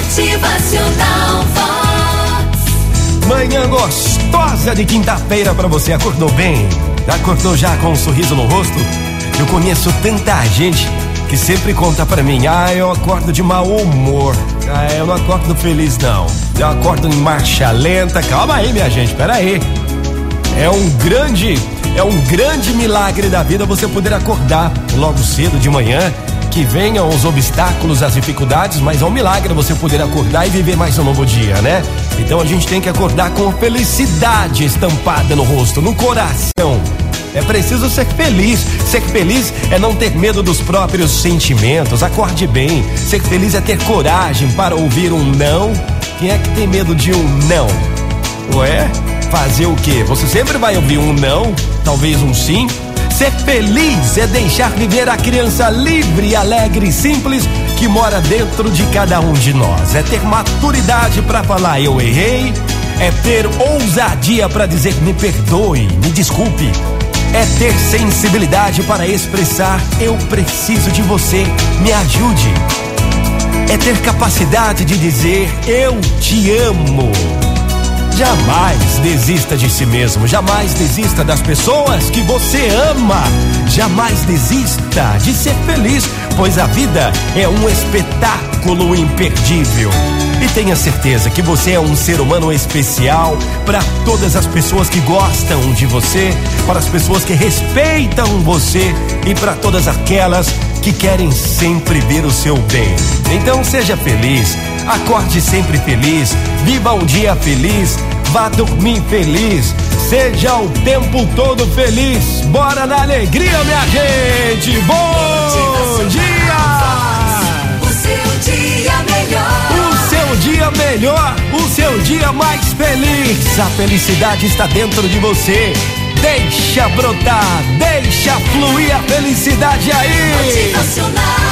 Motivacional Vox. Manhã gostosa de quinta-feira pra você. Acordou bem? Acordou já com um sorriso no rosto? Eu conheço tanta gente que sempre conta pra mim: ah, eu acordo de mau humor. Ah, eu não acordo feliz, não. Eu acordo em marcha lenta. Calma aí, minha gente, pera aí. É um grande, é um grande milagre da vida você poder acordar logo cedo de manhã. Que venham os obstáculos, as dificuldades, mas é um milagre você poder acordar e viver mais um novo dia, né? Então a gente tem que acordar com felicidade estampada no rosto, no coração. É preciso ser feliz. Ser feliz é não ter medo dos próprios sentimentos. Acorde bem. Ser feliz é ter coragem para ouvir um não. Quem é que tem medo de um não? Ué? Fazer o quê? Você sempre vai ouvir um não, talvez um sim. Ser feliz é deixar viver a criança livre, alegre e simples que mora dentro de cada um de nós. É ter maturidade para falar eu errei, é ter ousadia para dizer me perdoe, me desculpe. É ter sensibilidade para expressar eu preciso de você, me ajude. É ter capacidade de dizer eu te amo. Jamais desista de si mesmo, jamais desista das pessoas que você ama, jamais desista de ser feliz, pois a vida é um espetáculo imperdível. Tenha certeza que você é um ser humano especial para todas as pessoas que gostam de você, para as pessoas que respeitam você e para todas aquelas que querem sempre ver o seu bem. Então seja feliz, acorde sempre feliz, viva um dia feliz, vá dormir feliz, seja o tempo todo feliz. Bora na alegria, minha gente! Melhor, o seu dia mais feliz. A felicidade está dentro de você. Deixa brotar, deixa fluir a felicidade aí. Motivacional